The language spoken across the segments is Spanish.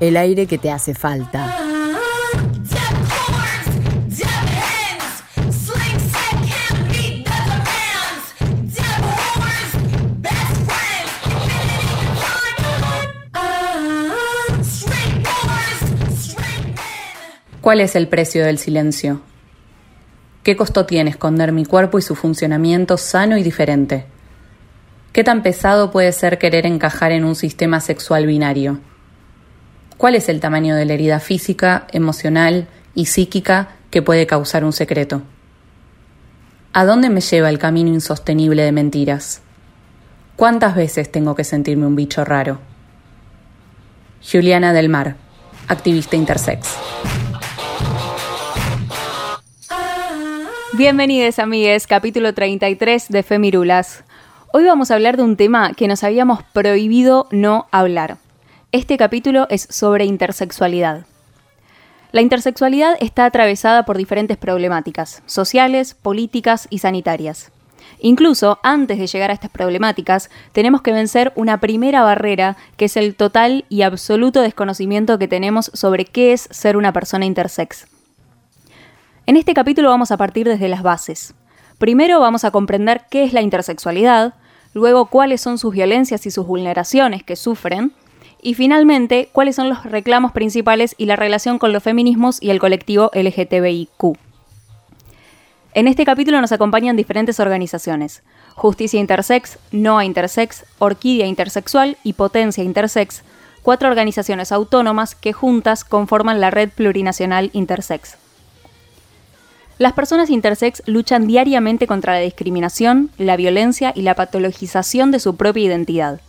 El aire que te hace falta. ¿Cuál es el precio del silencio? ¿Qué costo tiene esconder mi cuerpo y su funcionamiento sano y diferente? ¿Qué tan pesado puede ser querer encajar en un sistema sexual binario? ¿Cuál es el tamaño de la herida física, emocional y psíquica que puede causar un secreto? ¿A dónde me lleva el camino insostenible de mentiras? ¿Cuántas veces tengo que sentirme un bicho raro? Juliana del Mar, activista intersex. Bienvenidos amigues, capítulo 33 de Femirulas. Hoy vamos a hablar de un tema que nos habíamos prohibido no hablar. Este capítulo es sobre intersexualidad. La intersexualidad está atravesada por diferentes problemáticas, sociales, políticas y sanitarias. Incluso antes de llegar a estas problemáticas, tenemos que vencer una primera barrera, que es el total y absoluto desconocimiento que tenemos sobre qué es ser una persona intersex. En este capítulo vamos a partir desde las bases. Primero vamos a comprender qué es la intersexualidad, luego cuáles son sus violencias y sus vulneraciones que sufren, y finalmente cuáles son los reclamos principales y la relación con los feminismos y el colectivo LGTBIQ. En este capítulo nos acompañan diferentes organizaciones. Justicia Intersex, NOA Intersex, Orquídea Intersexual y Potencia Intersex, cuatro organizaciones autónomas que juntas conforman la Red Plurinacional Intersex. Las personas intersex luchan diariamente contra la discriminación, la violencia y la patologización de su propia identidad.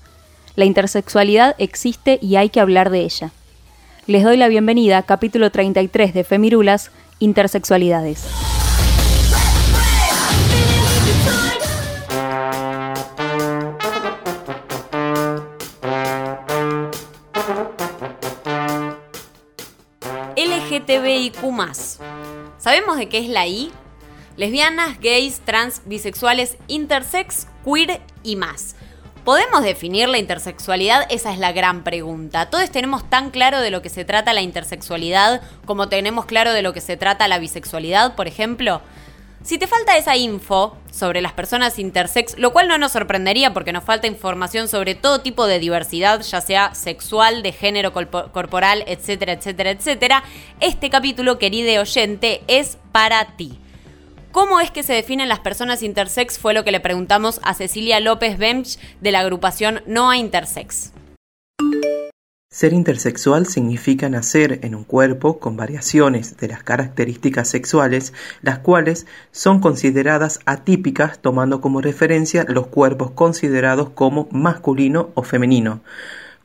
La intersexualidad existe y hay que hablar de ella. Les doy la bienvenida, capítulo 33 de Femirulas, Intersexualidades. LGTBIQ ¿Sabemos de qué es la I? Lesbianas, gays, trans, bisexuales, intersex, queer y más. ¿Podemos definir la intersexualidad? Esa es la gran pregunta. Todos tenemos tan claro de lo que se trata la intersexualidad como tenemos claro de lo que se trata la bisexualidad, por ejemplo. Si te falta esa info sobre las personas intersex, lo cual no nos sorprendería porque nos falta información sobre todo tipo de diversidad, ya sea sexual, de género corporal, etcétera, etcétera, etcétera, este capítulo, querido oyente, es para ti. ¿Cómo es que se definen las personas intersex? Fue lo que le preguntamos a Cecilia López Bench de la agrupación Noa Intersex. Ser intersexual significa nacer en un cuerpo con variaciones de las características sexuales, las cuales son consideradas atípicas tomando como referencia los cuerpos considerados como masculino o femenino.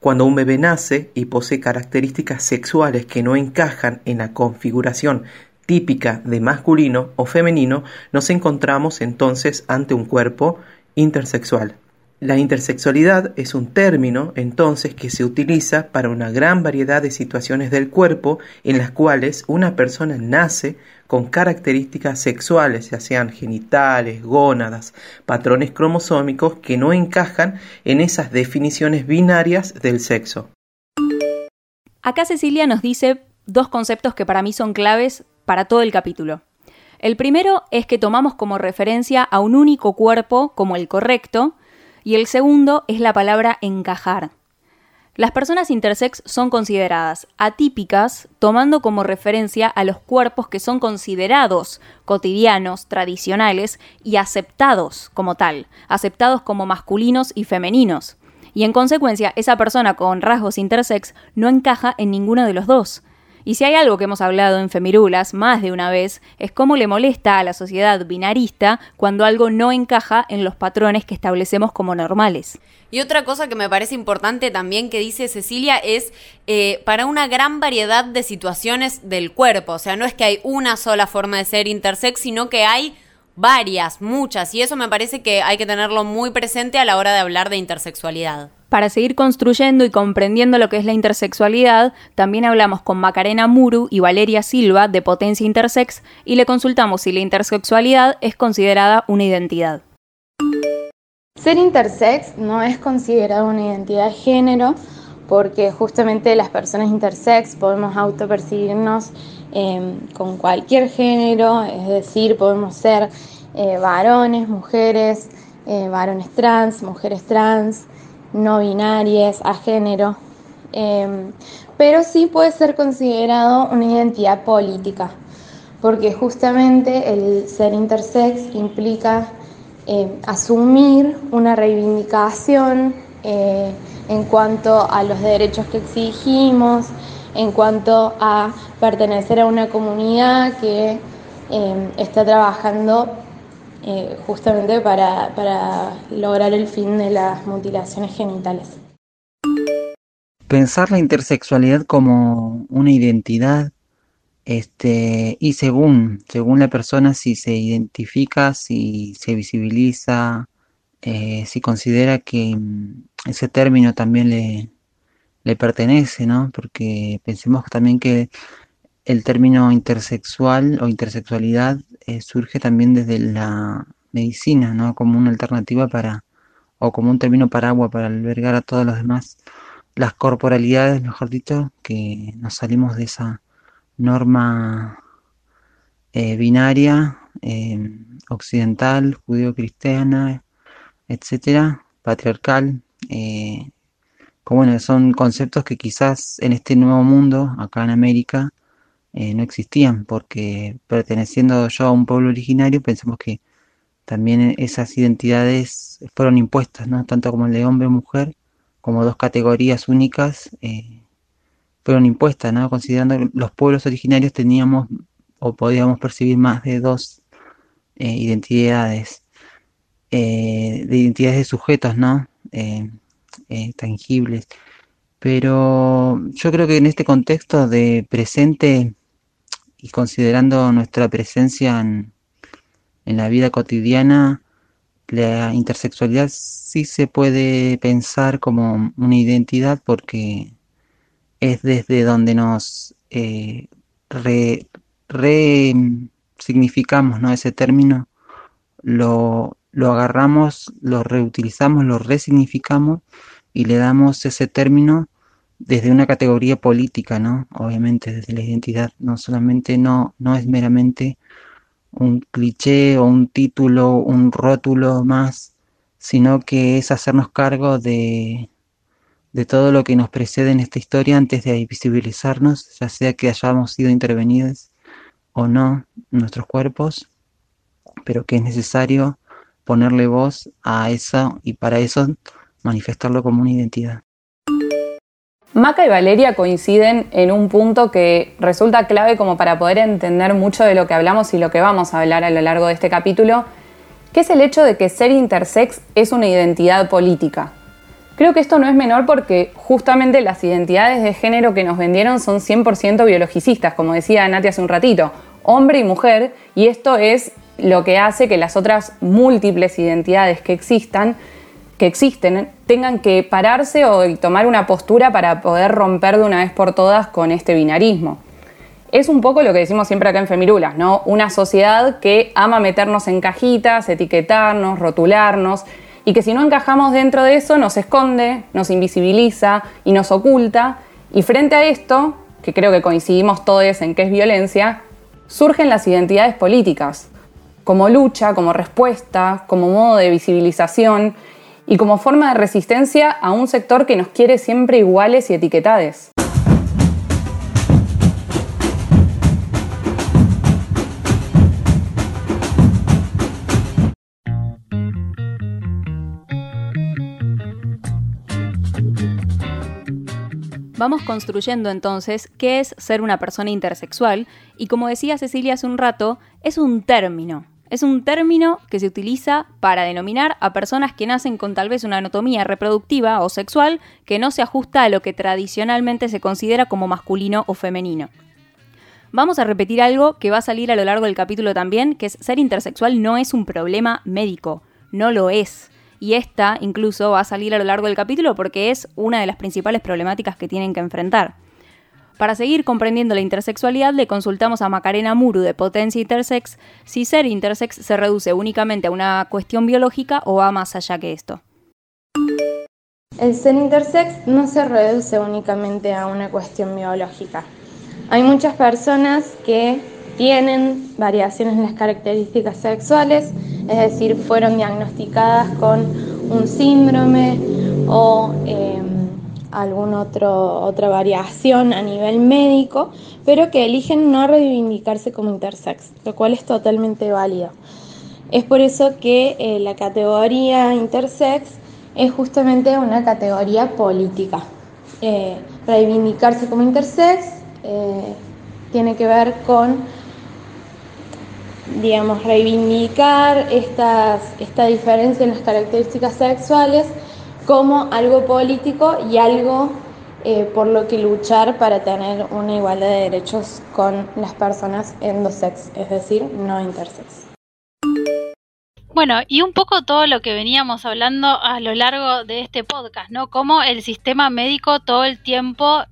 Cuando un bebé nace y posee características sexuales que no encajan en la configuración típica de masculino o femenino, nos encontramos entonces ante un cuerpo intersexual. La intersexualidad es un término, entonces, que se utiliza para una gran variedad de situaciones del cuerpo en las cuales una persona nace con características sexuales, ya sean genitales, gónadas, patrones cromosómicos que no encajan en esas definiciones binarias del sexo. Acá Cecilia nos dice dos conceptos que para mí son claves para todo el capítulo. El primero es que tomamos como referencia a un único cuerpo como el correcto, y el segundo es la palabra encajar. Las personas intersex son consideradas atípicas tomando como referencia a los cuerpos que son considerados cotidianos, tradicionales y aceptados como tal, aceptados como masculinos y femeninos. Y en consecuencia, esa persona con rasgos intersex no encaja en ninguno de los dos. Y si hay algo que hemos hablado en Femirulas más de una vez, es cómo le molesta a la sociedad binarista cuando algo no encaja en los patrones que establecemos como normales. Y otra cosa que me parece importante también que dice Cecilia es eh, para una gran variedad de situaciones del cuerpo. O sea, no es que hay una sola forma de ser intersex, sino que hay varias, muchas. Y eso me parece que hay que tenerlo muy presente a la hora de hablar de intersexualidad. Para seguir construyendo y comprendiendo lo que es la intersexualidad, también hablamos con Macarena Muru y Valeria Silva de Potencia Intersex y le consultamos si la intersexualidad es considerada una identidad. Ser intersex no es considerado una identidad de género porque justamente las personas intersex podemos autopercibirnos eh, con cualquier género, es decir, podemos ser eh, varones, mujeres, eh, varones trans, mujeres trans, no binarias, a género, em, pero sí puede ser considerado una identidad política, porque justamente el ser intersex implica em, asumir una reivindicación eh, en cuanto a los derechos que exigimos, en cuanto a pertenecer a una comunidad que em, está trabajando eh, justamente para, lograr el fin de las mutilaciones genitales. Pensar la intersexualidad como una identidad este, y según, según la persona si se identifica, si se visibiliza, eh, si considera que mm, ese término también le, le pertenece, ¿no? Porque pensemos también que el término intersexual o intersexualidad eh, surge también desde la medicina, ¿no? Como una alternativa para, o como un término paraguas para albergar a todos los demás, las corporalidades, mejor dicho, que nos salimos de esa norma eh, binaria, eh, occidental, judío-cristiana, etcétera, patriarcal, bueno, son conceptos que quizás en este nuevo mundo, acá en América, eh, no existían, porque perteneciendo yo a un pueblo originario, pensamos que también esas identidades fueron impuestas, ¿no? tanto como el de hombre o mujer, como dos categorías únicas, eh, fueron impuestas, ¿no? considerando que los pueblos originarios teníamos o podíamos percibir más de dos eh, identidades, de identidades de sujetos, ¿no? Tangibles. Pero yo creo que en este contexto de presente y considerando nuestra presencia en, la vida cotidiana, la intersexualidad sí se puede pensar como una identidad porque es desde donde nos eh, resignificamos ¿no? ese término, lo, lo agarramos, lo reutilizamos, lo resignificamos y le damos ese término desde una categoría política, ¿no? Obviamente, desde la identidad, no solamente no, no es meramente un cliché o un título, un rótulo más, sino que es hacernos cargo de, de todo lo que nos precede en esta historia antes de visibilizarnos, ya sea que hayamos sido intervenidos o no nuestros cuerpos, pero que es necesario ponerle voz a eso y para eso manifestarlo como una identidad. Maca y Valeria coinciden en un punto que resulta clave como para poder entender mucho de lo que hablamos y lo que vamos a hablar a lo largo de este capítulo, que es el hecho de que ser intersex es una identidad política. Creo que esto no es menor porque justamente las identidades de género que nos vendieron son 100% biologicistas, como decía Nati hace un ratito, hombre y mujer, y esto es lo que hace que las otras múltiples identidades que existan que existen tengan que pararse o tomar una postura para poder romper de una vez por todas con este binarismo. Es un poco lo que decimos siempre acá en Femirulas, ¿no? Una sociedad que ama meternos en cajitas, etiquetarnos, rotularnos, y que si no encajamos dentro de eso nos esconde, nos invisibiliza y nos oculta. Y frente a esto, que creo que coincidimos todos en que es violencia, surgen las identidades políticas, como lucha, como respuesta, como modo de visibilización y como forma de resistencia a un sector que nos quiere siempre iguales y etiquetades. Vamos construyendo entonces qué es ser una persona intersexual y como decía Cecilia hace un rato, es un término. Es un término que se utiliza para denominar a personas que nacen con tal vez una anatomía reproductiva o sexual que no se ajusta a lo que tradicionalmente se considera como masculino o femenino. Vamos a repetir algo que va a salir a lo largo del capítulo también, que es ser intersexual no es un problema médico, no lo es. Y esta incluso va a salir a lo largo del capítulo porque es una de las principales problemáticas que tienen que enfrentar. Para seguir comprendiendo la intersexualidad, le consultamos a Macarena Muru de Potencia Intersex si ser intersex se reduce únicamente a una cuestión biológica o va más allá que esto. El ser intersex no se reduce únicamente a una cuestión biológica. Hay muchas personas que tienen variaciones en las características sexuales, es decir, fueron diagnosticadas con un síndrome o eh, alguna otra variación a nivel médico, pero que eligen no reivindicarse como intersex, lo cual es totalmente válido. Es por eso que eh, la categoría intersex es justamente una categoría política. Eh, reivindicarse como intersex eh, tiene que ver con, digamos, reivindicar estas, esta diferencia en las características sexuales como algo político y algo eh, por lo que luchar para tener una igualdad de derechos con las personas endosex, es decir, no intersex. Bueno, y un poco todo lo que veníamos hablando a lo largo de este podcast, ¿no? Cómo el sistema médico todo el tiempo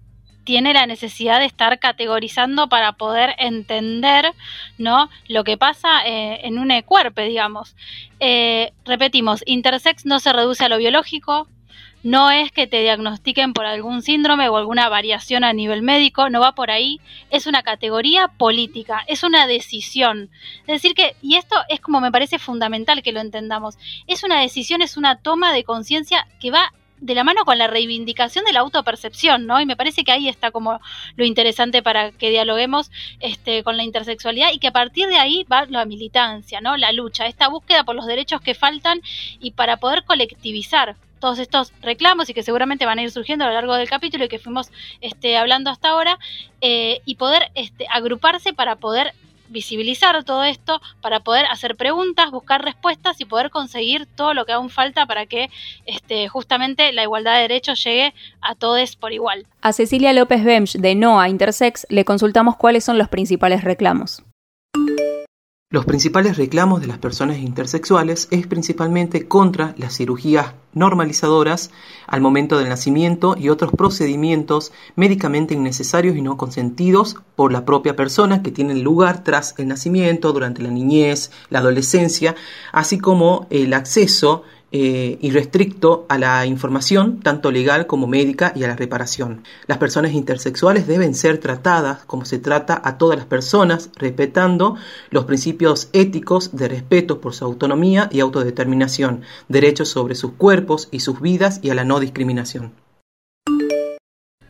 tiene la necesidad de estar categorizando para poder entender ¿no? lo que pasa eh, en un cuerpo, digamos. Eh, repetimos, intersex no se reduce a lo biológico, no es que te diagnostiquen por algún síndrome o alguna variación a nivel médico, no va por ahí, es una categoría política, es una decisión. Es decir que, y esto es como me parece fundamental que lo entendamos, es una decisión, es una toma de conciencia que va de la mano con la reivindicación de la autopercepción, ¿no? Y me parece que ahí está como lo interesante para que dialoguemos este, con la intersexualidad y que a partir de ahí va la militancia, ¿no? La lucha, esta búsqueda por los derechos que faltan y para poder colectivizar todos estos reclamos y que seguramente van a ir surgiendo a lo largo del capítulo y que fuimos este, hablando hasta ahora, eh, y poder este, agruparse para poder visibilizar todo esto para poder hacer preguntas, buscar respuestas y poder conseguir todo lo que aún falta para que este, justamente la igualdad de derechos llegue a todos por igual. A Cecilia López Bemch de NOA Intersex le consultamos cuáles son los principales reclamos. Los principales reclamos de las personas intersexuales es principalmente contra las cirugías normalizadoras al momento del nacimiento y otros procedimientos médicamente innecesarios y no consentidos por la propia persona que tienen lugar tras el nacimiento, durante la niñez, la adolescencia, así como el acceso eh, irrestricto a la información, tanto legal como médica, y a la reparación. Las personas intersexuales deben ser tratadas como se trata a todas las personas, respetando los principios éticos de respeto por su autonomía y autodeterminación, derechos sobre sus cuerpos y sus vidas y a la no discriminación.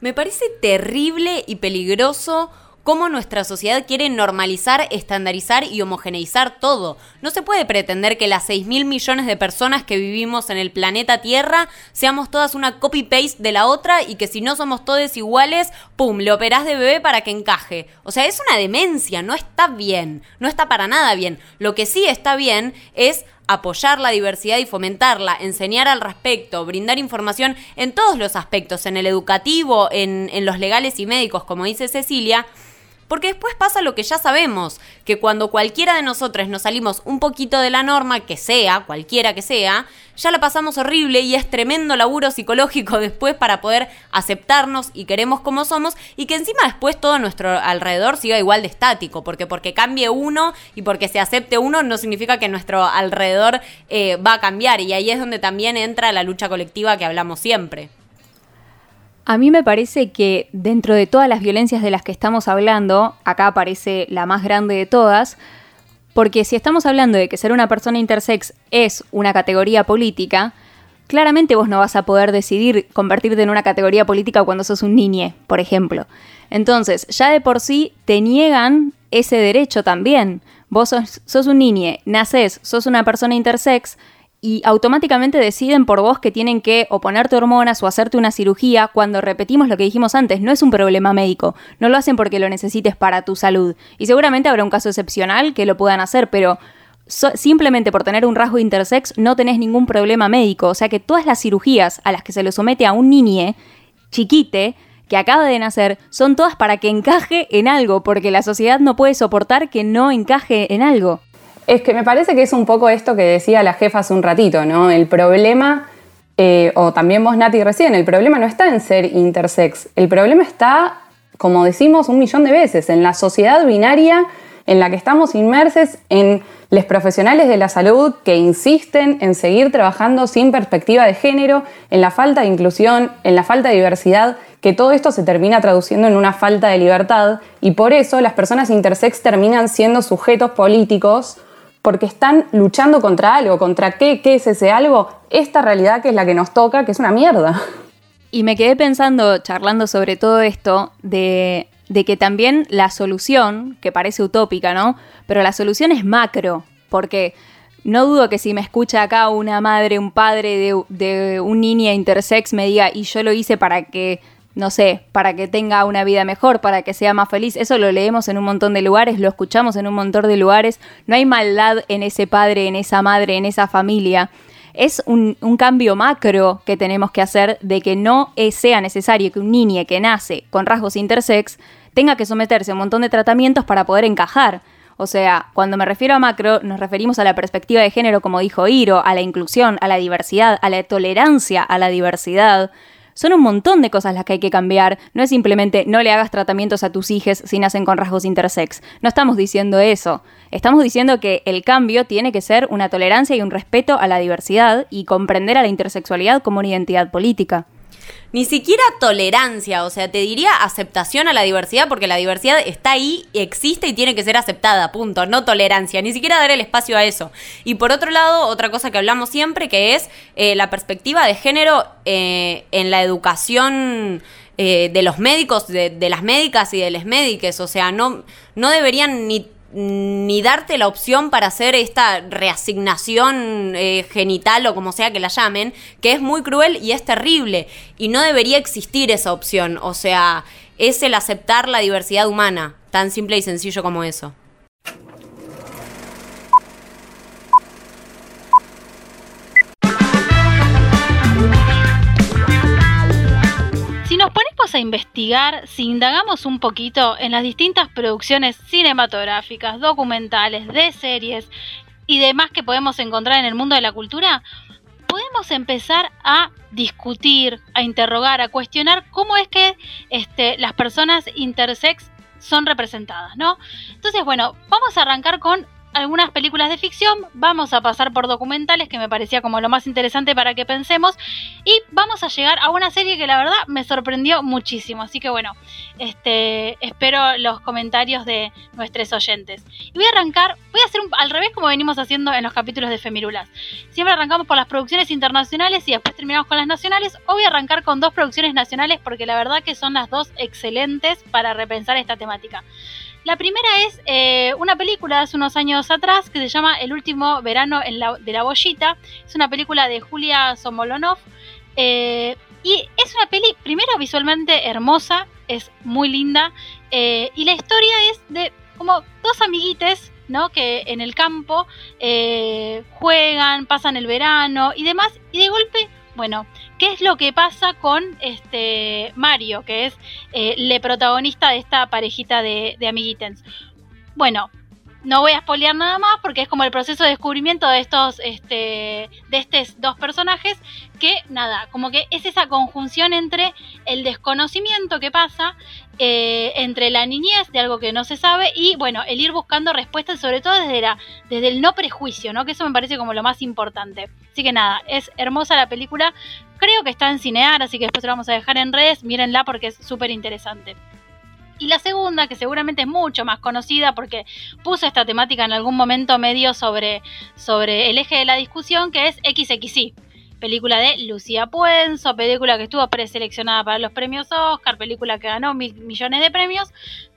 Me parece terrible y peligroso cómo nuestra sociedad quiere normalizar, estandarizar y homogeneizar todo. No se puede pretender que las 6 mil millones de personas que vivimos en el planeta Tierra seamos todas una copy-paste de la otra y que si no somos todos iguales, ¡pum!, le operás de bebé para que encaje. O sea, es una demencia, no está bien, no está para nada bien. Lo que sí está bien es apoyar la diversidad y fomentarla, enseñar al respecto, brindar información en todos los aspectos, en el educativo, en, en los legales y médicos, como dice Cecilia, porque después pasa lo que ya sabemos, que cuando cualquiera de nosotros nos salimos un poquito de la norma, que sea, cualquiera que sea, ya la pasamos horrible y es tremendo laburo psicológico después para poder aceptarnos y queremos como somos y que encima después todo nuestro alrededor siga igual de estático, porque porque cambie uno y porque se acepte uno no significa que nuestro alrededor eh, va a cambiar y ahí es donde también entra la lucha colectiva que hablamos siempre. A mí me parece que dentro de todas las violencias de las que estamos hablando, acá aparece la más grande de todas, porque si estamos hablando de que ser una persona intersex es una categoría política, claramente vos no vas a poder decidir convertirte en una categoría política cuando sos un niñe, por ejemplo. Entonces, ya de por sí te niegan ese derecho también. Vos sos, un niñe, nacés, sos una persona intersex, y automáticamente deciden por vos que tienen que o ponerte hormonas o hacerte una cirugía cuando repetimos lo que dijimos antes, no es un problema médico, no lo hacen porque lo necesites para tu salud. Y seguramente habrá un caso excepcional que lo puedan hacer, pero simplemente por tener un rasgo intersex no tenés ningún problema médico, o sea que todas las cirugías a las que se le somete a un niñe chiquite, que acaba de nacer son todas para que encaje en algo, porque la sociedad no puede soportar que no encaje en algo. Es que me parece que es un poco esto que decía la jefa hace un ratito, ¿no? El problema, eh, o también vos Nati recién, el problema no está en ser intersex, el problema está, como decimos un millón de veces, en la sociedad binaria en la que estamos inmersos en los profesionales de la salud que insisten en seguir trabajando sin perspectiva de género, en la falta de inclusión, en la falta de diversidad, que todo esto se termina traduciendo en una falta de libertad y por eso las personas intersex terminan siendo sujetos políticos porque están luchando contra algo, contra qué, qué es ese algo, esta realidad que es la que nos toca, que es una mierda. Y me quedé pensando, charlando sobre todo esto, de de que también la solución, que parece utópica, ¿no? Pero la solución es macro, porque no dudo que si me escucha acá una madre, un padre de, de un niño intersex me diga, y yo lo hice para que, no sé, para que tenga una vida mejor, para que sea más feliz. Eso lo leemos en un montón de lugares, lo escuchamos en un montón de lugares. No hay maldad en ese padre, en esa madre, en esa familia es un, cambio macro que tenemos que hacer de que no sea necesario que un niño que nace con rasgos intersex tenga que someterse a un montón de tratamientos para poder encajar. O sea, cuando me refiero a macro, nos referimos a la perspectiva de género, como dijo Iro, a la inclusión, a la diversidad, a la tolerancia a la diversidad. Son un montón de cosas las que hay que cambiar. No es simplemente no le hagas tratamientos a tus hijos si nacen con rasgos intersex. No estamos diciendo eso. Estamos diciendo que el cambio tiene que ser una tolerancia y un respeto a la diversidad y comprender a la intersexualidad como una identidad política ni siquiera tolerancia, o sea, te diría aceptación a la diversidad, porque la diversidad está ahí, existe y tiene que ser aceptada, punto, no tolerancia, ni siquiera dar el espacio a eso. Y por otro lado, otra cosa que hablamos siempre, que es eh, la perspectiva de género eh, en la educación. Eh, de los médicos, de, de, las médicas y de las médicas, o sea, no, no deberían ni ni darte la opción para hacer esta reasignación eh, genital o como sea que la llamen, que es muy cruel y es terrible. Y no debería existir esa opción. O sea, es el aceptar la diversidad humana, tan simple y sencillo como eso. A investigar, si indagamos un poquito en las distintas producciones cinematográficas, documentales, de series y demás que podemos encontrar en el mundo de la cultura, podemos empezar a discutir, a interrogar, a cuestionar cómo es que este, las personas intersex son representadas, ¿no? Entonces, bueno, vamos a arrancar con algunas películas de ficción, vamos a pasar por documentales que me parecía como lo más interesante para que pensemos y vamos a llegar a una serie que la verdad me sorprendió muchísimo, así que bueno, este, espero los comentarios de nuestros oyentes. Y voy a arrancar, voy a hacer al revés como venimos haciendo en los capítulos de Femirulas. Siempre arrancamos por las producciones internacionales y después terminamos con las nacionales. Hoy voy a arrancar con dos producciones nacionales porque la verdad que son las dos excelentes para repensar esta temática. La primera es eh, una película de hace unos años atrás que se llama El último verano de la bollita. Es una película de Julia Somolonov. Eh, y es una peli, primero visualmente hermosa, es muy linda. Eh, y la historia es de como dos amiguites, ¿no? Que en el campo juegan, pasan el verano y demás. Y de golpe bueno, ¿qué es lo que pasa con este Mario, que es eh, el protagonista de esta parejita de, de Bueno, no voy a spoilear nada más porque es como el proceso de descubrimiento de estos, este, de estos dos personajes que nada, como que es esa conjunción entre el desconocimiento que pasa eh, entre la niñez de algo que no se sabe y bueno, el ir buscando respuestas sobre todo desde, la, desde el no prejuicio, ¿no? Que eso me parece como lo más importante. Así que nada, es hermosa la película, creo que está en Cinear, así que después la vamos a dejar en redes, mírenla porque es súper interesante. Y la segunda, que seguramente es mucho más conocida porque puso esta temática en algún momento medio sobre, sobre el eje de la discusión, que es XXI. Película de Lucía Puenzo, película que estuvo preseleccionada para los premios Oscar, película que ganó mil millones de premios,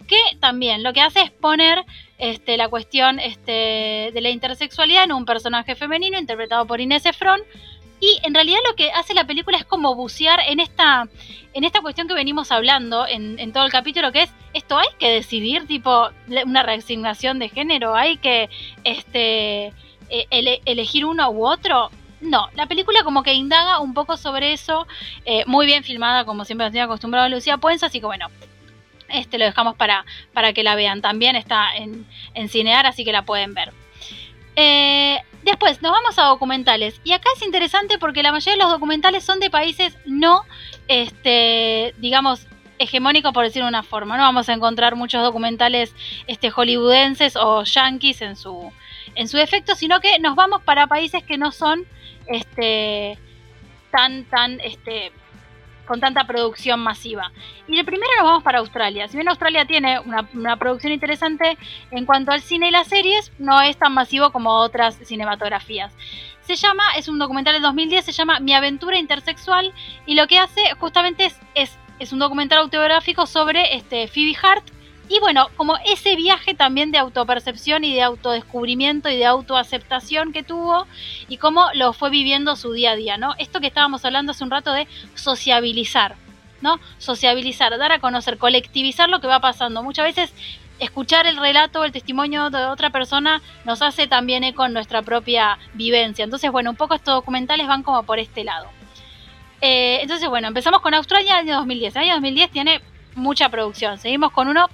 que también lo que hace es poner este, la cuestión este, de la intersexualidad en un personaje femenino interpretado por Inés Efron. Y en realidad lo que hace la película es como bucear en esta, en esta cuestión que venimos hablando en, todo el capítulo, que es esto hay que decidir, tipo, una reasignación de género, hay que este, e, ele- elegir uno u otro. No, la película como que indaga un poco sobre eso, eh, muy bien filmada, como siempre nos tiene acostumbrado Lucía Puenza, así que bueno, este lo dejamos para, para que la vean. También está en, en Cinear, así que la pueden ver. Eh, después, nos vamos a documentales. Y acá es interesante porque la mayoría de los documentales son de países no, este, digamos, hegemónicos por decirlo de una forma. No vamos a encontrar muchos documentales este, hollywoodenses o yankees en su, en su defecto, sino que nos vamos para países que no son este, tan, tan, este, con tanta producción masiva. Y de primero nos vamos para Australia. Si bien Australia tiene una, producción interesante en cuanto al cine y las series, no es tan masivo como otras cinematografías. Se llama, es un documental del 2010, se llama Mi aventura intersexual y lo que hace justamente es, es, es un documental autobiográfico sobre este, Phoebe Hart, y bueno, como ese viaje también de autopercepción y de autodescubrimiento y de autoaceptación que tuvo y cómo lo fue viviendo su día a día, ¿no? Esto que estábamos hablando hace un rato de sociabilizar, ¿no? Sociabilizar, dar a conocer, colectivizar lo que va pasando. Muchas veces escuchar el relato, el testimonio de otra persona nos hace también eco en nuestra propia vivencia. Entonces, bueno, un poco estos documentales van como por este lado. Eh, entonces, bueno, empezamos con Australia el año 2010. El año 2010 tiene mucha producción. Seguimos con uno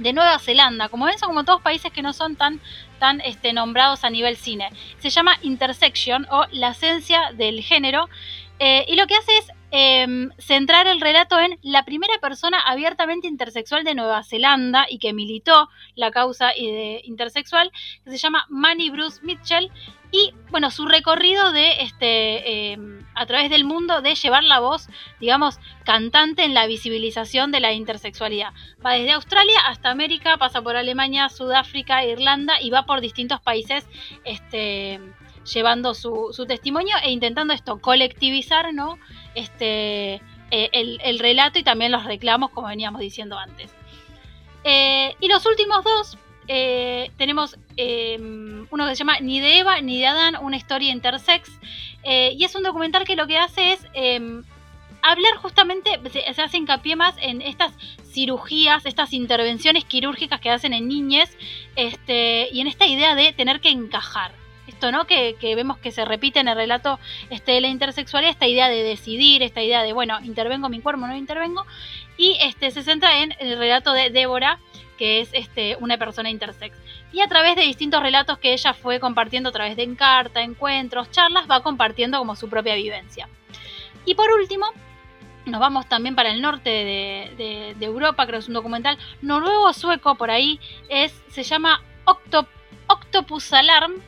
de Nueva Zelanda. Como ven, son como todos países que no son tan, tan este, nombrados a nivel cine. Se llama Intersection o la esencia del género. Eh, y lo que hace es eh, centrar el relato en la primera persona abiertamente intersexual de Nueva Zelanda y que militó la causa de intersexual, que se llama Manny Bruce Mitchell. Y bueno, su recorrido de este eh, a través del mundo de llevar la voz, digamos, cantante en la visibilización de la intersexualidad. Va desde Australia hasta América, pasa por Alemania, Sudáfrica, Irlanda y va por distintos países este, llevando su, su testimonio e intentando esto, colectivizar, ¿no? Este, eh, el, el, relato y también los reclamos, como veníamos diciendo antes. Eh, y los últimos dos, eh, tenemos eh, uno que se llama Ni de Eva ni de Adán, una historia intersex. Eh, y es un documental que lo que hace es em, hablar justamente, se, se, hace hincapié más en estas cirugías, estas intervenciones quirúrgicas que hacen en niñes, este, y en esta idea de tener que encajar. Esto, ¿no? Que, que, vemos que se repite en el relato este, de la intersexualidad, esta idea de decidir, esta idea de, bueno, intervengo mi cuerpo, no intervengo, y este, se centra en el relato de Débora, que es este, una persona intersex. Y a través de distintos relatos que ella fue compartiendo a través de encarta, encuentros, charlas, va compartiendo como su propia vivencia. Y por último, nos vamos también para el norte de, de, Europa, creo que es un documental noruego sueco por ahí, es, se llama Octop Octopus Alarm,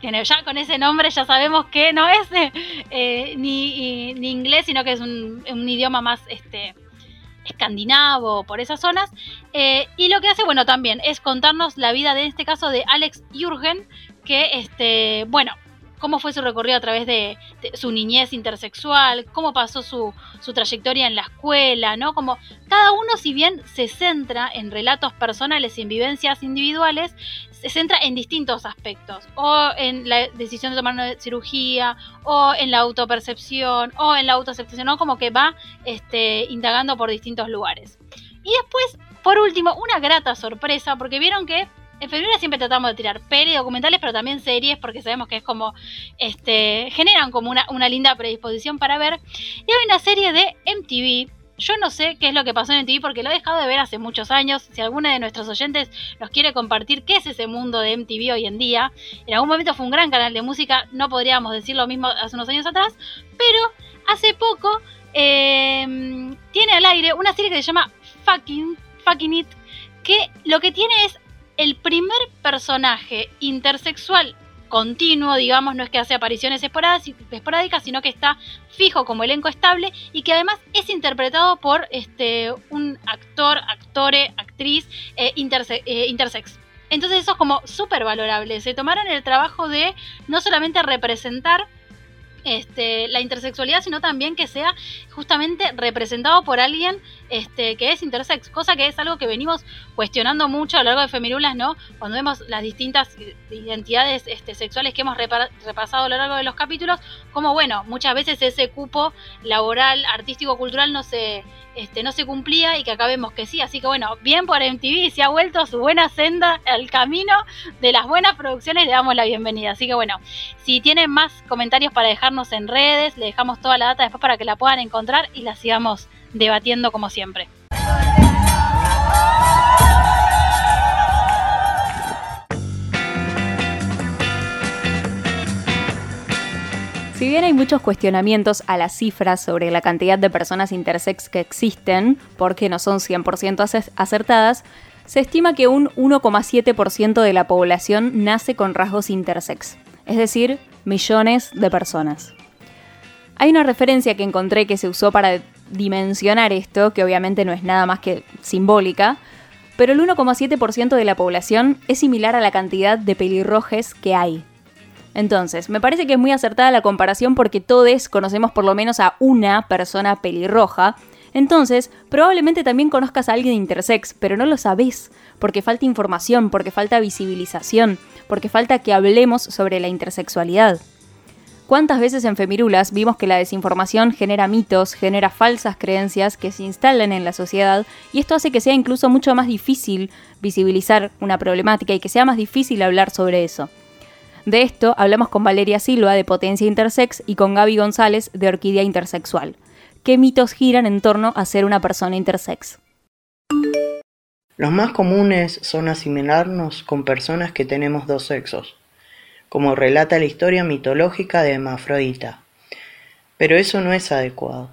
ya con ese nombre ya sabemos que no es eh, ni, ni, inglés, sino que es un, un idioma más este, escandinavo, por esas zonas. Eh, y lo que hace, bueno, también es contarnos la vida de este caso de Alex Jürgen, que, este, bueno, cómo fue su recorrido a través de, de su niñez intersexual, cómo pasó su, su, trayectoria en la escuela, ¿no? Como cada uno, si bien se centra en relatos personales y en vivencias individuales, se centra en distintos aspectos, o en la decisión de tomar una cirugía, o en la autopercepción, o en la autoaceptación, ¿no? Como que va este, indagando por distintos lugares. Y después, por último, una grata sorpresa, porque vieron que en Febrero siempre tratamos de tirar peli, documentales, pero también series, porque sabemos que es como, este, generan como una, una linda predisposición para ver. Y hay una serie de MTV, yo no sé qué es lo que pasó en MTV porque lo he dejado de ver hace muchos años. Si alguno de nuestros oyentes nos quiere compartir qué es ese mundo de MTV hoy en día, en algún momento fue un gran canal de música, no podríamos decir lo mismo hace unos años atrás, pero hace poco eh, tiene al aire una serie que se llama Fucking, Fucking It, que lo que tiene es el primer personaje intersexual continuo, digamos, no es que hace apariciones esporádicas, sino que está fijo como elenco estable y que además es interpretado por este, un actor, actore, actriz eh, interse eh, intersex. Entonces eso es como súper valorable. Se tomaron el trabajo de no solamente representar este, la intersexualidad, sino también que sea justamente representado por alguien este, que es intersex, cosa que es algo que venimos cuestionando mucho a lo largo de Femirulas, ¿no? Cuando vemos las distintas identidades este, sexuales que hemos repasado a lo largo de los capítulos, como bueno, muchas veces ese cupo laboral, artístico, cultural no se, este, no se cumplía y que acá vemos que sí, así que bueno, bien por MTV, se ha vuelto su buena senda, el camino de las buenas producciones, le damos la bienvenida. Así que bueno, si tienen más comentarios para dejarnos en redes, le dejamos toda la data después para que la puedan encontrar y la sigamos debatiendo como siempre. Si bien hay muchos cuestionamientos a las cifras sobre la cantidad de personas intersex que existen, porque no son 100% acertadas, se estima que un 1,7% de la población nace con rasgos intersex, es decir, millones de personas. Hay una referencia que encontré que se usó para dimensionar esto, que obviamente no es nada más que simbólica, pero el 1,7% de la población es similar a la cantidad de pelirrojes que hay. Entonces, me parece que es muy acertada la comparación porque todos conocemos por lo menos a una persona pelirroja. Entonces, probablemente también conozcas a alguien intersex, pero no lo sabes, porque falta información, porque falta visibilización, porque falta que hablemos sobre la intersexualidad. ¿Cuántas veces en Femirulas vimos que la desinformación genera mitos, genera falsas creencias que se instalan en la sociedad y esto hace que sea incluso mucho más difícil visibilizar una problemática y que sea más difícil hablar sobre eso? De esto hablamos con Valeria Silva de Potencia Intersex y con Gaby González de Orquídea Intersexual. ¿Qué mitos giran en torno a ser una persona intersex? Los más comunes son asimilarnos con personas que tenemos dos sexos como relata la historia mitológica de Hermafrodita. Pero eso no es adecuado.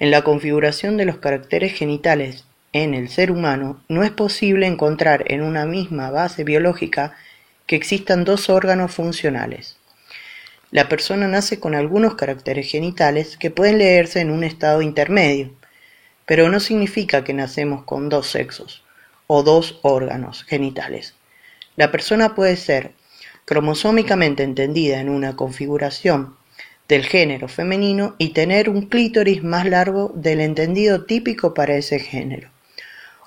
En la configuración de los caracteres genitales en el ser humano no es posible encontrar en una misma base biológica que existan dos órganos funcionales. La persona nace con algunos caracteres genitales que pueden leerse en un estado intermedio, pero no significa que nacemos con dos sexos o dos órganos genitales. La persona puede ser cromosómicamente entendida en una configuración del género femenino y tener un clítoris más largo del entendido típico para ese género.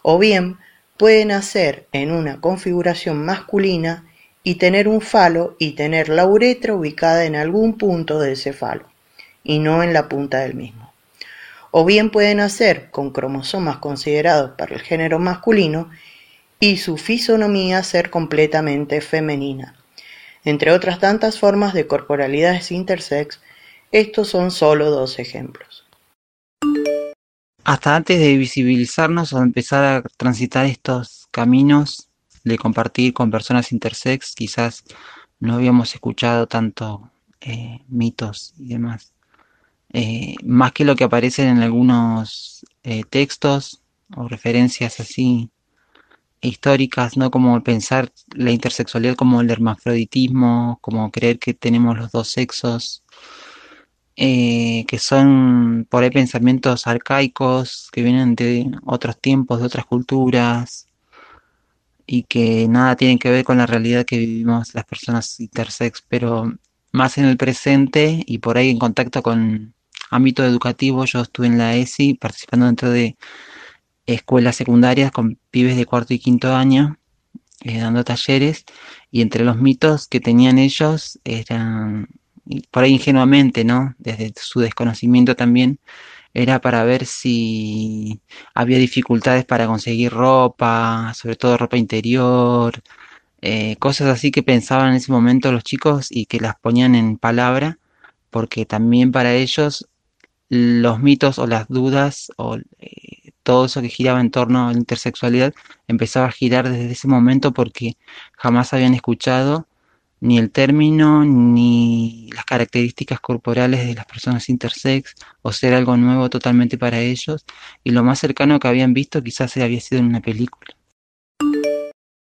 O bien puede nacer en una configuración masculina y tener un falo y tener la uretra ubicada en algún punto de ese falo y no en la punta del mismo. O bien puede nacer con cromosomas considerados para el género masculino y su fisonomía ser completamente femenina, entre otras tantas formas de corporalidades intersex, estos son solo dos ejemplos. Hasta antes de visibilizarnos o empezar a transitar estos caminos de compartir con personas intersex, quizás no habíamos escuchado tanto eh, mitos y demás. Eh, más que lo que aparece en algunos eh, textos o referencias así históricas, ¿no? Como pensar la intersexualidad como el hermafroditismo, como creer que tenemos los dos sexos, eh, que son por ahí pensamientos arcaicos que vienen de otros tiempos, de otras culturas, y que nada tienen que ver con la realidad que vivimos las personas intersex, pero más en el presente y por ahí en contacto con ámbito educativo. Yo estuve en la ESI participando dentro de escuelas secundarias con pibes de cuarto y quinto año, eh, dando talleres, y entre los mitos que tenían ellos eran, por ahí ingenuamente, ¿no? Desde su desconocimiento también, era para ver si había dificultades para conseguir ropa, sobre todo ropa interior, eh, cosas así que pensaban en ese momento los chicos y que las ponían en palabra, porque también para ellos los mitos o las dudas o eh, todo eso que giraba en torno a la intersexualidad empezaba a girar desde ese momento porque jamás habían escuchado ni el término ni las características corporales de las personas intersex o ser algo nuevo totalmente para ellos y lo más cercano que habían visto quizás había sido en una película.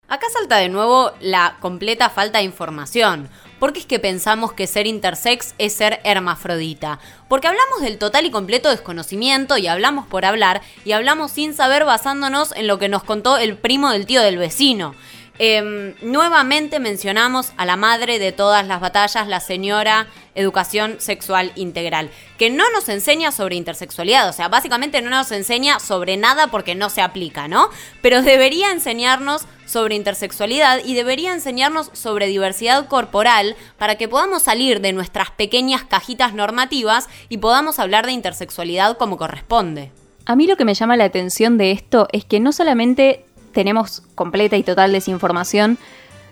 Acá salta de nuevo la completa falta de información. ¿Por qué es que pensamos que ser intersex es ser hermafrodita? Porque hablamos del total y completo desconocimiento y hablamos por hablar y hablamos sin saber basándonos en lo que nos contó el primo del tío del vecino. Em, nuevamente mencionamos a la madre de todas las batallas, la señora Educación Sexual Integral, que no nos enseña sobre intersexualidad, o sea, básicamente no nos enseña sobre nada porque no se aplica, ¿no? Pero debería enseñarnos sobre intersexualidad y debería enseñarnos sobre diversidad corporal para que podamos salir de nuestras pequeñas cajitas normativas y podamos hablar de intersexualidad como corresponde. A mí lo que me llama la atención de esto es que no solamente tenemos completa y total desinformación,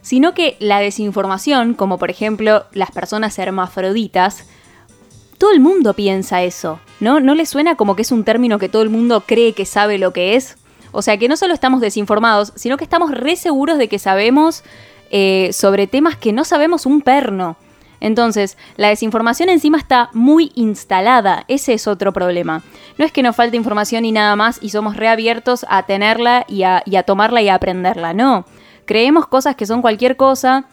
sino que la desinformación, como por ejemplo las personas hermafroditas, todo el mundo piensa eso, ¿no? ¿No le suena como que es un término que todo el mundo cree que sabe lo que es? O sea que no solo estamos desinformados, sino que estamos re seguros de que sabemos eh, sobre temas que no sabemos un perno. Entonces, la desinformación encima está muy instalada, ese es otro problema. No es que nos falte información y nada más y somos reabiertos a tenerla y a, y a tomarla y a aprenderla, no. Creemos cosas que son cualquier cosa,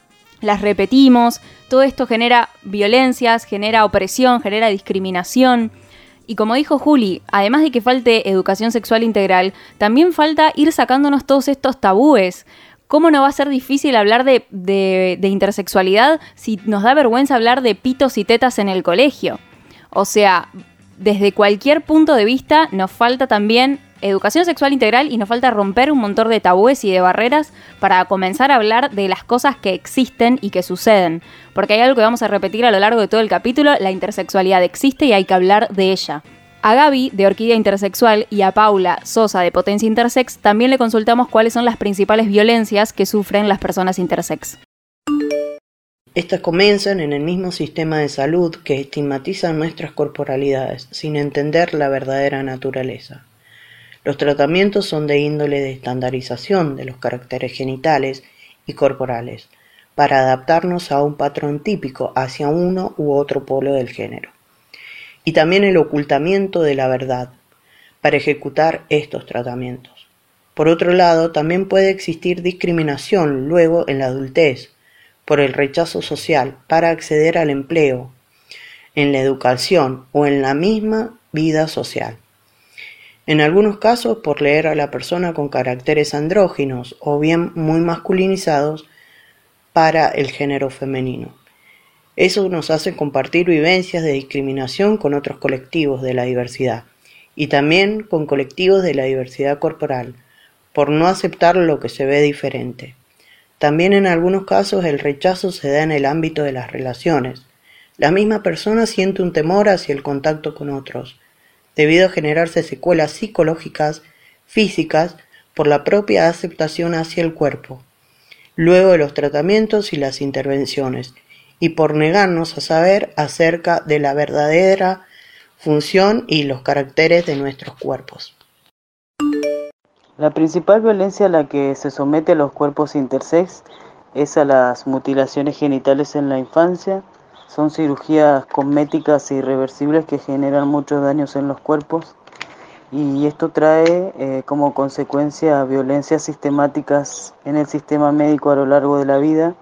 las repetimos, todo esto genera violencias, genera opresión, genera discriminación. Y como dijo Juli, además de que falte educación sexual integral, también falta ir sacándonos todos estos tabúes. ¿Cómo no va a ser difícil hablar de, intersexualidad si nos da vergüenza hablar de pitos y tetas en el colegio? O sea, desde cualquier punto de vista nos falta también educación sexual integral y nos falta romper un montón de tabúes y de barreras para comenzar a hablar de las cosas que existen y que suceden. Porque hay algo que vamos a repetir a lo largo de todo el capítulo, la intersexualidad existe y hay que hablar de ella. A Gaby, de Orquídea Intersexual, y a Paula, Sosa, de Potencia Intersex, también le consultamos cuáles son las principales violencias que sufren las personas intersex. Estas comienzan en el mismo sistema de salud que estigmatiza nuestras corporalidades, sin entender la verdadera naturaleza. Los tratamientos son de índole de estandarización de los caracteres genitales y corporales, para adaptarnos a un patrón típico hacia uno u otro polo del género y también el ocultamiento de la verdad para ejecutar estos tratamientos. Por otro lado, también puede existir discriminación luego en la adultez por el rechazo social para acceder al empleo, en la educación o en la misma vida social. En algunos casos por leer a la persona con caracteres andróginos o bien muy masculinizados para el género femenino. Eso nos hace compartir vivencias de discriminación con otros colectivos de la diversidad y también con colectivos de la diversidad corporal, por no aceptar lo que se ve diferente. También en algunos casos el rechazo se da en el ámbito de las relaciones. La misma persona siente un temor hacia el contacto con otros, debido a generarse secuelas psicológicas, físicas, por la propia aceptación hacia el cuerpo, luego de los tratamientos y las intervenciones, y por negarnos a saber acerca de la verdadera función y los caracteres de nuestros cuerpos. La principal violencia a la que se somete a los cuerpos intersex es a las mutilaciones genitales en la infancia. Son cirugías cosméticas irreversibles que generan muchos daños en los cuerpos y esto trae eh, como consecuencia violencias sistemáticas en el sistema médico a lo largo de la vida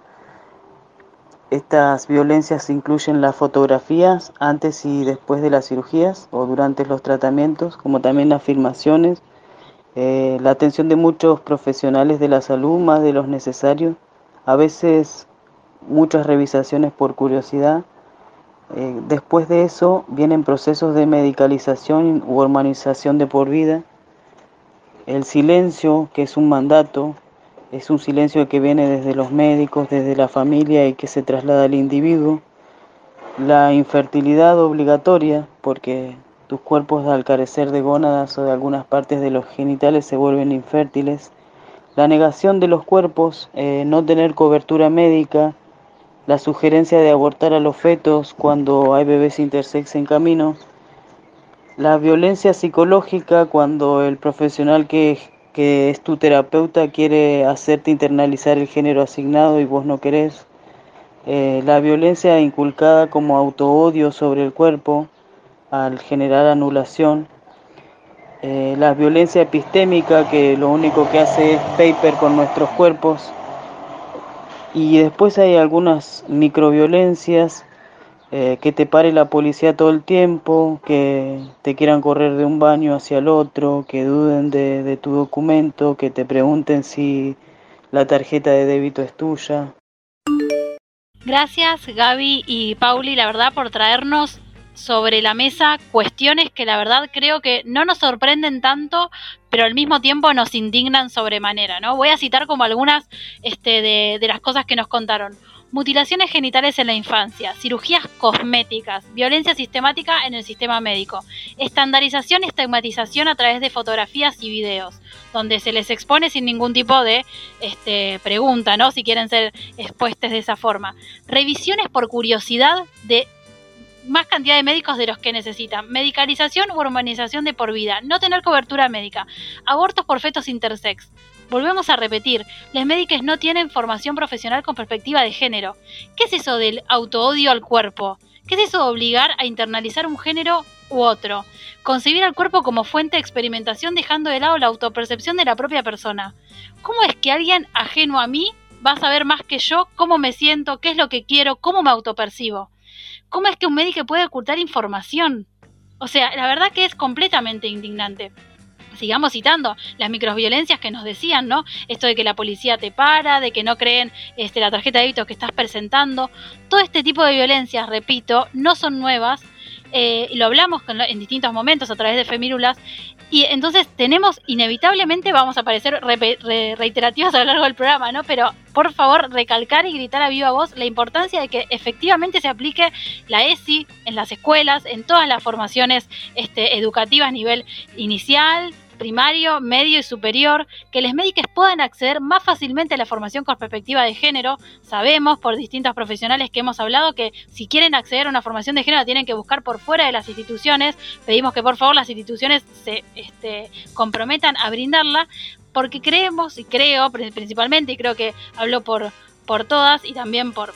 estas violencias incluyen las fotografías antes y después de las cirugías o durante los tratamientos, como también las filmaciones, eh, la atención de muchos profesionales de la salud, más de los necesarios, a veces muchas revisaciones por curiosidad. Eh, después de eso vienen procesos de medicalización u hormonización de por vida, el silencio, que es un mandato, es un silencio que viene desde los médicos, desde la familia y que se traslada al individuo. La infertilidad obligatoria, porque tus cuerpos al carecer de gónadas o de algunas partes de los genitales se vuelven infértiles. La negación de los cuerpos, eh, no tener cobertura médica, la sugerencia de abortar a los fetos cuando hay bebés intersex en camino, la violencia psicológica cuando el profesional que que es tu terapeuta quiere hacerte internalizar el género asignado y vos no querés. Eh, la violencia inculcada como autoodio sobre el cuerpo al generar anulación. Eh, la violencia epistémica que lo único que hace es paper con nuestros cuerpos. Y después hay algunas microviolencias eh, que te pare la policía todo el tiempo, que te quieran correr de un baño hacia el otro, que duden de, tu documento, que te pregunten si la tarjeta de débito es tuya. Gracias Gaby y Pauli, la verdad, por traernos sobre la mesa cuestiones que la verdad creo que no nos sorprenden tanto, pero al mismo tiempo nos indignan sobremanera, ¿no? Voy a citar como algunas este, de, de las cosas que nos contaron mutilaciones genitales en la infancia, cirugías cosméticas, violencia sistemática en el sistema médico, estandarización y estigmatización a través de fotografías y videos, donde se les expone sin ningún tipo de este, pregunta, ¿no? Si quieren ser expuestos de esa forma. Revisiones por curiosidad de más cantidad de médicos de los que necesitan, medicalización u hormonización de por vida, no tener cobertura médica, abortos por fetos intersex, Volvemos a repetir, las médicas no tienen formación profesional con perspectiva de género. ¿Qué es eso del autoodio al cuerpo? ¿Qué es eso de obligar a internalizar un género u otro? Concebir al cuerpo como fuente de experimentación dejando de lado la autopercepción de la propia persona. ¿Cómo es que alguien ajeno a mí va a saber más que yo cómo me siento, qué es lo que quiero, cómo me autopercibo? ¿Cómo es que un médico puede ocultar información? O sea, la verdad que es completamente indignante sigamos citando las microviolencias que nos decían, ¿no? Esto de que la policía te para, de que no creen este, la tarjeta de débito que estás presentando. Todo este tipo de violencias, repito, no son nuevas. Eh, lo hablamos en distintos momentos a través de Femírulas y entonces tenemos, inevitablemente vamos a parecer reiterativos a lo largo del programa, ¿no? Pero por favor, recalcar y gritar a viva voz la importancia de que efectivamente se aplique la ESI en las escuelas, en todas las formaciones este, educativas a nivel inicial, primario, medio y superior, que los médicos puedan acceder más fácilmente a la formación con perspectiva de género. Sabemos por distintos profesionales que hemos hablado que si quieren acceder a una formación de género tienen que buscar por fuera de las instituciones. Pedimos que por favor las instituciones se este, comprometan a brindarla, porque creemos y creo principalmente, y creo que hablo por, por todas y también por,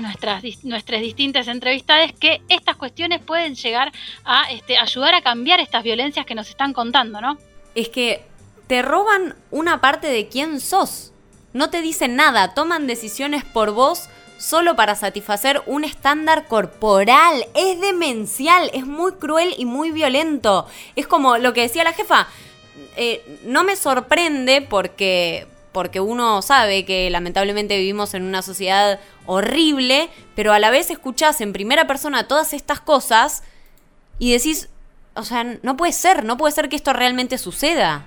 nuestras, nuestras distintas entrevistas que estas cuestiones pueden llegar a este, ayudar a cambiar estas violencias que nos están contando, ¿no? Es que te roban una parte de quién sos. No te dicen nada, toman decisiones por vos solo para satisfacer un estándar corporal. Es demencial, es muy cruel y muy violento. Es como lo que decía la jefa. Eh, no me sorprende porque, porque uno sabe que lamentablemente vivimos en una sociedad horrible, pero a la vez escuchás en primera persona todas estas cosas y decís, o sea, no puede ser, no puede ser que esto realmente suceda.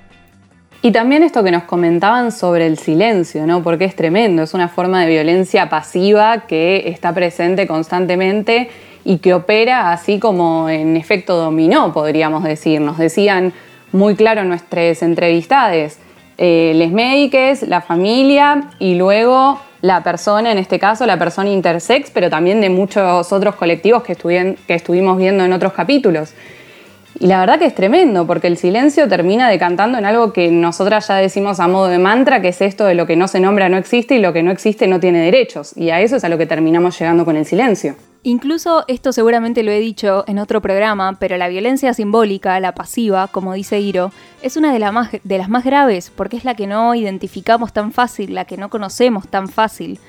Y también esto que nos comentaban sobre el silencio, ¿no? Porque es tremendo, es una forma de violencia pasiva que está presente constantemente y que opera así como en efecto dominó, podríamos decir. Nos decían muy claro nuestras entrevistades, eh, les médicos, la familia y luego la persona, en este caso la persona intersex, pero también de muchos otros colectivos que, que estuvimos viendo en otros capítulos. Y la verdad que es tremendo, porque el silencio termina decantando en algo que nosotras ya decimos a modo de mantra, que es esto de lo que no se nombra no existe y lo que no existe no tiene derechos. Y a eso es a lo que terminamos llegando con el silencio. Incluso esto seguramente lo he dicho en otro programa, pero la violencia simbólica, la pasiva, como dice Hiro, es una de, de las más graves porque es la que no identificamos tan fácil, la que no conocemos tan fácil.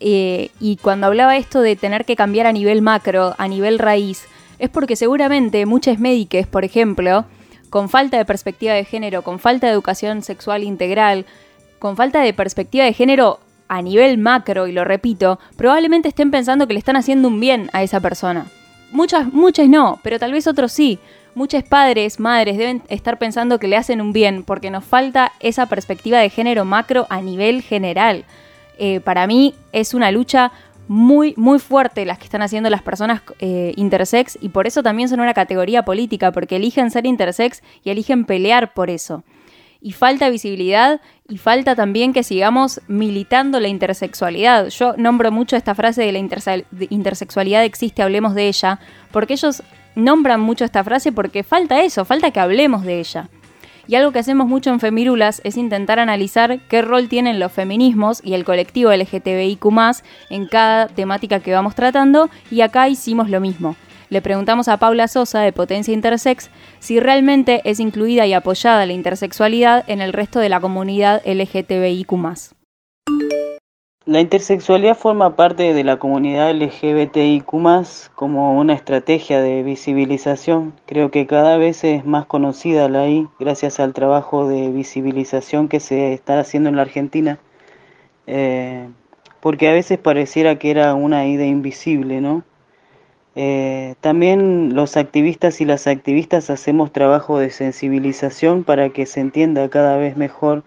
Eh, y cuando hablaba esto de tener que cambiar a nivel macro, a nivel raíz, es porque seguramente muchas médicas, por ejemplo, con falta de perspectiva de género, con falta de educación sexual integral, con falta de perspectiva de género a nivel macro, y lo repito, probablemente estén pensando que le están haciendo un bien a esa persona. Muchas, muchas no, pero tal vez otros sí. Muchos padres, madres deben estar pensando que le hacen un bien porque nos falta esa perspectiva de género macro a nivel general. Eh, para mí es una lucha muy, muy fuerte las que están haciendo las personas eh, intersex y por eso también son una categoría política, porque eligen ser intersex y eligen pelear por eso y falta visibilidad y falta también que sigamos militando la intersexualidad. Yo nombro mucho esta frase de la intersexualidad existe, hablemos de ella, porque ellos nombran mucho esta frase porque falta eso, falta que hablemos de ella. Y algo que hacemos mucho en Femirulas es intentar analizar qué rol tienen los feminismos y el colectivo LGTBIQ en cada temática que vamos tratando, y acá hicimos lo mismo le preguntamos a Paula Sosa de Potencia Intersex si realmente es incluida y apoyada la intersexualidad en el resto de la comunidad LGTBIQ. La intersexualidad forma parte de la comunidad LGBTIQ como una estrategia de visibilización. Creo que cada vez es más conocida la I gracias al trabajo de visibilización que se está haciendo en la Argentina eh, porque a veces pareciera que era una idea invisible, ¿no? Eh, también los activistas y las activistas hacemos trabajo de sensibilización para que se entienda cada vez mejor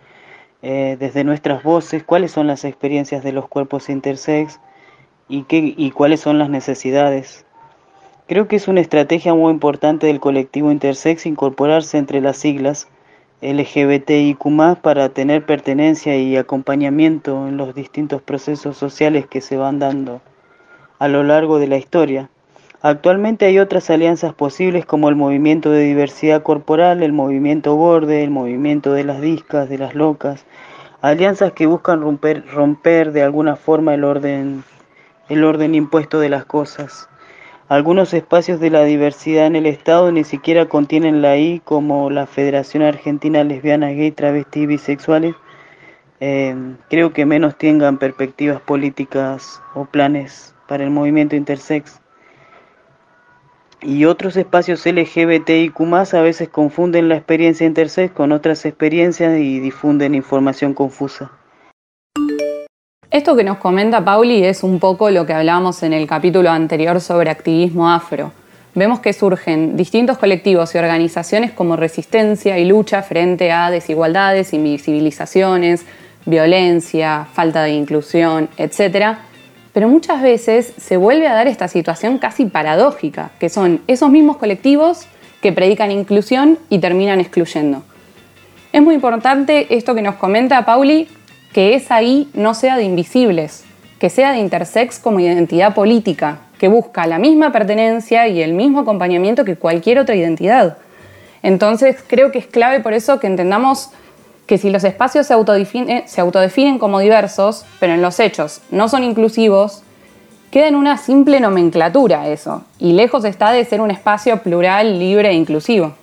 eh, desde nuestras voces cuáles son las experiencias de los cuerpos intersex y, qué, y cuáles son las necesidades. Creo que es una estrategia muy importante del colectivo intersex incorporarse entre las siglas LGBTIQ para tener pertenencia y acompañamiento en los distintos procesos sociales que se van dando a lo largo de la historia. Actualmente hay otras alianzas posibles como el movimiento de diversidad corporal, el movimiento borde, el movimiento de las discas, de las locas, alianzas que buscan romper, romper de alguna forma el orden, el orden impuesto de las cosas. Algunos espacios de la diversidad en el Estado ni siquiera contienen la I, como la Federación Argentina Lesbiana, Gay, Travesti y Bisexuales. Eh, creo que menos tengan perspectivas políticas o planes para el movimiento intersex y otros espacios LGBTIQ a veces confunden la experiencia intersex con otras experiencias y difunden información confusa. Esto que nos comenta Pauli es un poco lo que hablábamos en el capítulo anterior sobre activismo afro. Vemos que surgen distintos colectivos y organizaciones como resistencia y lucha frente a desigualdades, invisibilizaciones, violencia, falta de inclusión, etc pero muchas veces se vuelve a dar esta situación casi paradójica, que son esos mismos colectivos que predican inclusión y terminan excluyendo. Es muy importante esto que nos comenta Pauli, que esa ahí no sea de invisibles, que sea de intersex como identidad política, que busca la misma pertenencia y el mismo acompañamiento que cualquier otra identidad. Entonces creo que es clave por eso que entendamos que si los espacios se autodefinen, como diversos, pero en los hechos no son inclusivos, queda en una simple nomenclatura eso, y lejos está de ser un espacio plural, libre e inclusivo.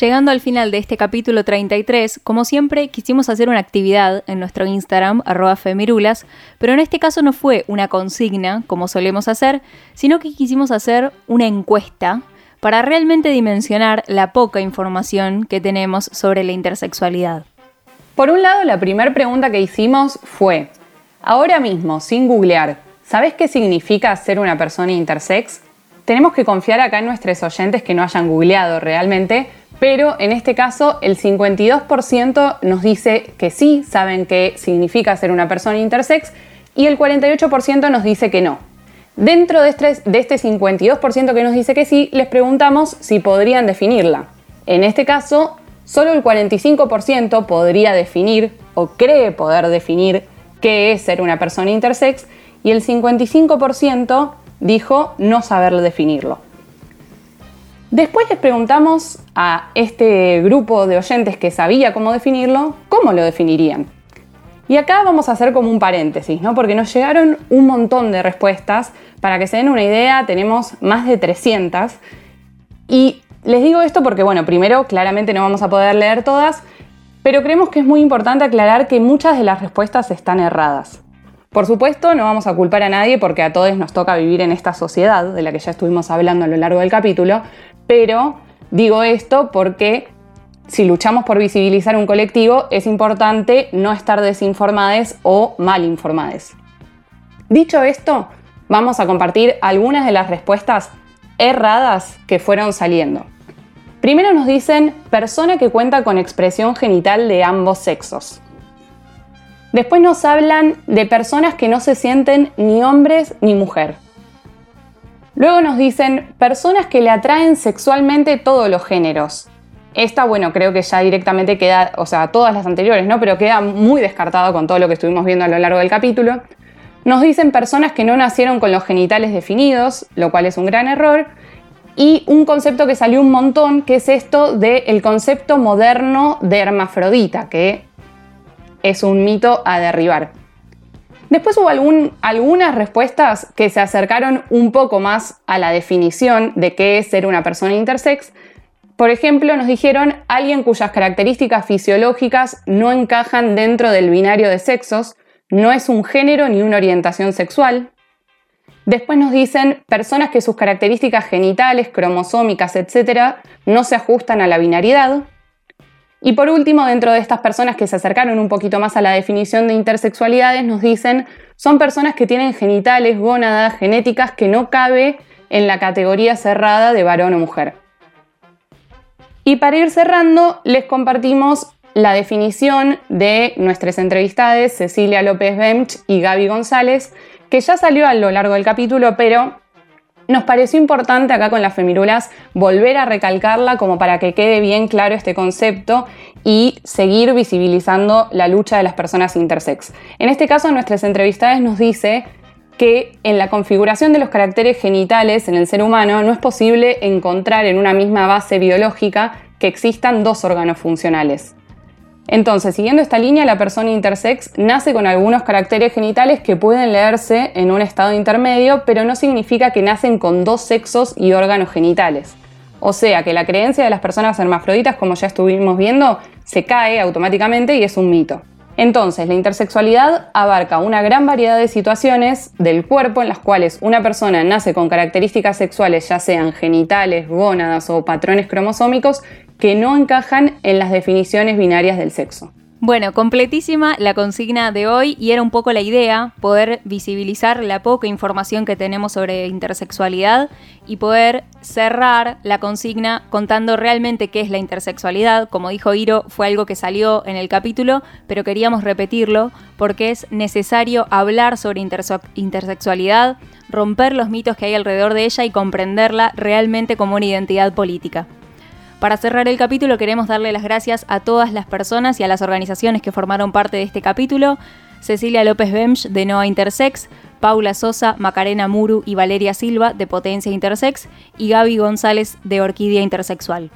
Llegando al final de este capítulo 33, como siempre quisimos hacer una actividad en nuestro Instagram, arroba femirulas, pero en este caso no fue una consigna, como solemos hacer, sino que quisimos hacer una encuesta para realmente dimensionar la poca información que tenemos sobre la intersexualidad. Por un lado, la primera pregunta que hicimos fue, ahora mismo, sin googlear, ¿sabes qué significa ser una persona intersex? Tenemos que confiar acá en nuestros oyentes que no hayan googleado realmente, pero en este caso el 52% nos dice que sí, saben qué significa ser una persona intersex y el 48% nos dice que no. Dentro de este, de este 52% que nos dice que sí, les preguntamos si podrían definirla. En este caso, solo el 45% podría definir o cree poder definir qué es ser una persona intersex y el 55% dijo no saber definirlo. Después les preguntamos a este grupo de oyentes que sabía cómo definirlo, cómo lo definirían. Y acá vamos a hacer como un paréntesis, ¿no? Porque nos llegaron un montón de respuestas. Para que se den una idea, tenemos más de 300. Y les digo esto porque, bueno, primero, claramente no vamos a poder leer todas, pero creemos que es muy importante aclarar que muchas de las respuestas están erradas. Por supuesto, no vamos a culpar a nadie porque a todos nos toca vivir en esta sociedad de la que ya estuvimos hablando a lo largo del capítulo, pero digo esto porque si luchamos por visibilizar un colectivo es importante no estar desinformadas o mal informadas. Dicho esto, vamos a compartir algunas de las respuestas erradas que fueron saliendo. Primero nos dicen persona que cuenta con expresión genital de ambos sexos. Después nos hablan de personas que no se sienten ni hombres ni mujer. Luego nos dicen personas que le atraen sexualmente todos los géneros. Esta, bueno, creo que ya directamente queda, o sea, todas las anteriores, ¿no? Pero queda muy descartado con todo lo que estuvimos viendo a lo largo del capítulo. Nos dicen personas que no nacieron con los genitales definidos, lo cual es un gran error. Y un concepto que salió un montón, que es esto del concepto moderno de hermafrodita, que es un mito a derribar. Después hubo algunas respuestas que se acercaron un poco más a la definición de qué es ser una persona intersex, Por ejemplo, nos dijeron alguien cuyas características fisiológicas no encajan dentro del binario de sexos, no es un género ni una orientación sexual. Después nos dicen personas que sus características genitales, cromosómicas, etc., no se ajustan a la binariedad. Y por último, dentro de estas personas que se acercaron un poquito más a la definición de intersexualidades, nos dicen son personas que tienen genitales, gónadas, genéticas que no cabe en la categoría cerrada de varón o mujer. Y para ir cerrando, les compartimos la definición de nuestras entrevistadas Cecilia López Bench y Gaby González, que ya salió a lo largo del capítulo, pero nos pareció importante acá con las femirulas volver a recalcarla como para que quede bien claro este concepto y seguir visibilizando la lucha de las personas intersex. En este caso, nuestras entrevistadas nos dice que en la configuración de los caracteres genitales en el ser humano no es posible encontrar en una misma base biológica que existan dos órganos funcionales. Entonces, siguiendo esta línea, la persona intersex nace con algunos caracteres genitales que pueden leerse en un estado intermedio, pero no significa que nacen con dos sexos y órganos genitales. O sea que la creencia de las personas hermafroditas, como ya estuvimos viendo, se cae automáticamente y es un mito. Entonces, la intersexualidad abarca una gran variedad de situaciones del cuerpo en las cuales una persona nace con características sexuales, ya sean genitales, gónadas o patrones cromosómicos, que no encajan en las definiciones binarias del sexo. Bueno, completísima la consigna de hoy y era un poco la idea poder visibilizar la poca información que tenemos sobre intersexualidad y poder cerrar la consigna contando realmente qué es la intersexualidad. Como dijo Iro, fue algo que salió en el capítulo, pero queríamos repetirlo porque es necesario hablar sobre intersexualidad, romper los mitos que hay alrededor de ella y comprenderla realmente como una identidad política. Para cerrar el capítulo queremos darle las gracias a todas las personas y a las organizaciones que formaron parte de este capítulo. Cecilia López Bemch de Noa Intersex, Paula Sosa, Macarena Muru y Valeria Silva de Potencia Intersex y Gaby González de Orquídea Intersexual.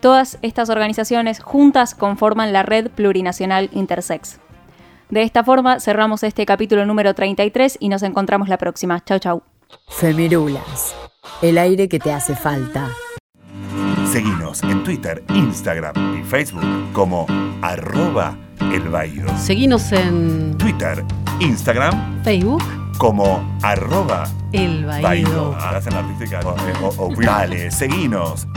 Todas estas organizaciones juntas conforman la red plurinacional Intersex. De esta forma cerramos este capítulo número 33 y nos encontramos la próxima. Chau chau. Femirulas, el aire que te hace falta. Seguinos en Twitter, Instagram y Facebook como arroba el Seguinos en Twitter, Instagram, Facebook como arroba el Hacen artística. Dale, seguinos